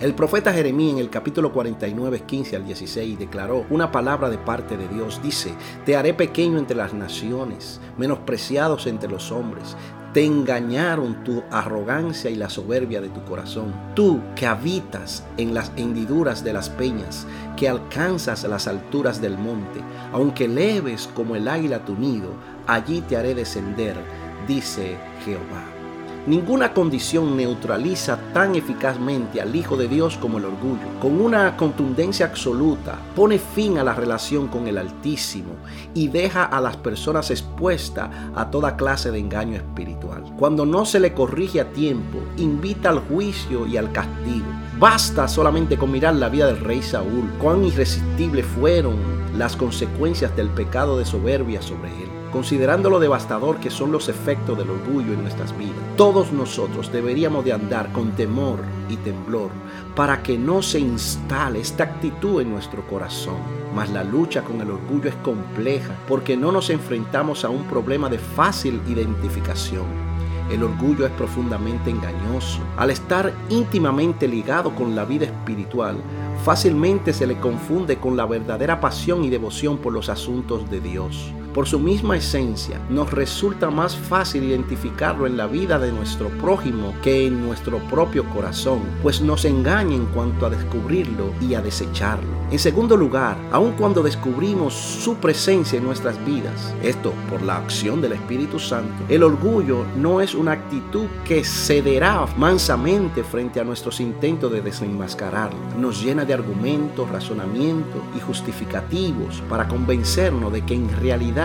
El profeta Jeremías en el capítulo 49, 15 al 16 declaró una palabra de parte de Dios. Dice, te haré pequeño entre las naciones, menospreciados entre los hombres. Te engañaron tu arrogancia y la soberbia de tu corazón. Tú que habitas en las hendiduras de las peñas, que alcanzas las alturas del monte, aunque leves como el águila tu nido, allí te haré descender, dice Jehová. Ninguna condición neutraliza tan eficazmente al Hijo de Dios como el orgullo. Con una contundencia absoluta, pone fin a la relación con el Altísimo y deja a las personas expuestas a toda clase de engaño espiritual. Cuando no se le corrige a tiempo, invita al juicio y al castigo. Basta solamente con mirar la vida del rey Saúl, cuán irresistibles fueron las consecuencias del pecado de soberbia sobre él considerando lo devastador que son los efectos del orgullo en nuestras vidas. Todos nosotros deberíamos de andar con temor y temblor para que no se instale esta actitud en nuestro corazón. Mas la lucha con el orgullo es compleja porque no nos enfrentamos a un problema de fácil identificación. El orgullo es profundamente engañoso. Al estar íntimamente ligado con la vida espiritual, fácilmente se le confunde con la verdadera pasión y devoción por los asuntos de Dios. Por su misma esencia, nos resulta más fácil identificarlo en la vida de nuestro prójimo que en nuestro propio corazón, pues nos engaña en cuanto a descubrirlo y a desecharlo. En segundo lugar, aun cuando descubrimos su presencia en nuestras vidas, esto por la acción del Espíritu Santo, el orgullo no es una actitud que cederá mansamente frente a nuestros intentos de desenmascararlo. Nos llena de argumentos, razonamientos y justificativos para convencernos de que en realidad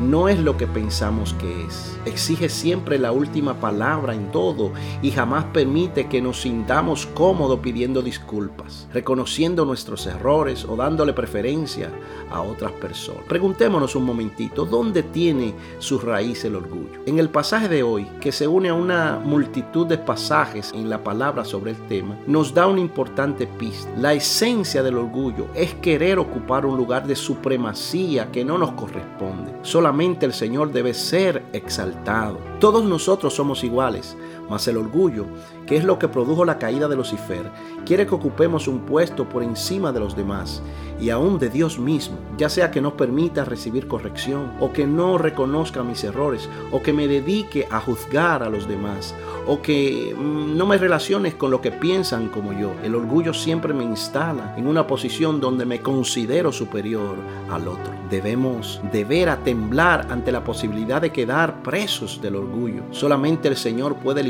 no es lo que pensamos que es. Exige siempre la última palabra en todo y jamás permite que nos sintamos cómodos pidiendo disculpas, reconociendo nuestros errores o dándole preferencia a otras personas. Preguntémonos un momentito, ¿dónde tiene su raíz el orgullo? En el pasaje de hoy, que se une a una multitud de pasajes en la palabra sobre el tema, nos da una importante pista. La esencia del orgullo es querer ocupar un lugar de supremacía que no nos corresponde Solamente el Señor debe ser exaltado. Todos nosotros somos iguales, mas el orgullo, que es lo que produjo la caída de Lucifer, quiere que ocupemos un puesto por encima de los demás y aún de Dios mismo, ya sea que no permita recibir corrección o que no reconozca mis errores o que me dedique a juzgar a los demás o que mm, no me relaciones con lo que piensan como yo. El orgullo siempre me instala en una posición donde me considero superior al otro. Debemos deber a temblar ante la posibilidad de quedar presos del orgullo. Solamente el Señor puede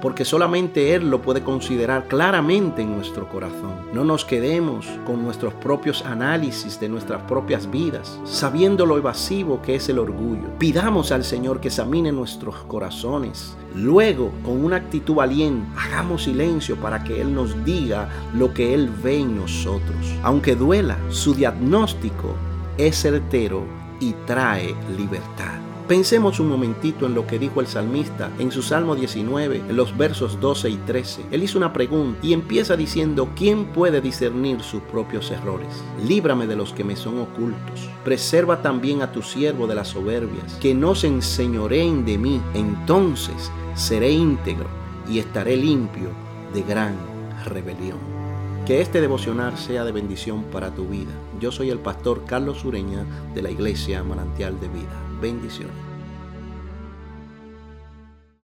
porque solamente Él lo puede considerar claramente en nuestro corazón. No nos quedemos con nuestros propios análisis de nuestras propias vidas, sabiendo lo evasivo que es el orgullo. Pidamos al Señor que examine nuestros corazones. Luego, con una actitud valiente, hagamos silencio para que Él nos diga lo que Él ve en nosotros. Aunque duela, su diagnóstico es certero y trae libertad. Pensemos un momentito en lo que dijo el salmista en su Salmo 19, en los versos 12 y 13. Él hizo una pregunta y empieza diciendo, ¿quién puede discernir sus propios errores? Líbrame de los que me son ocultos. Preserva también a tu siervo de las soberbias, que no se enseñoreen de mí. Entonces seré íntegro y estaré limpio de gran rebelión. Que este devocional sea de bendición para tu vida. Yo soy el pastor Carlos Sureña de la iglesia Manantial de Vida. Bendiciones.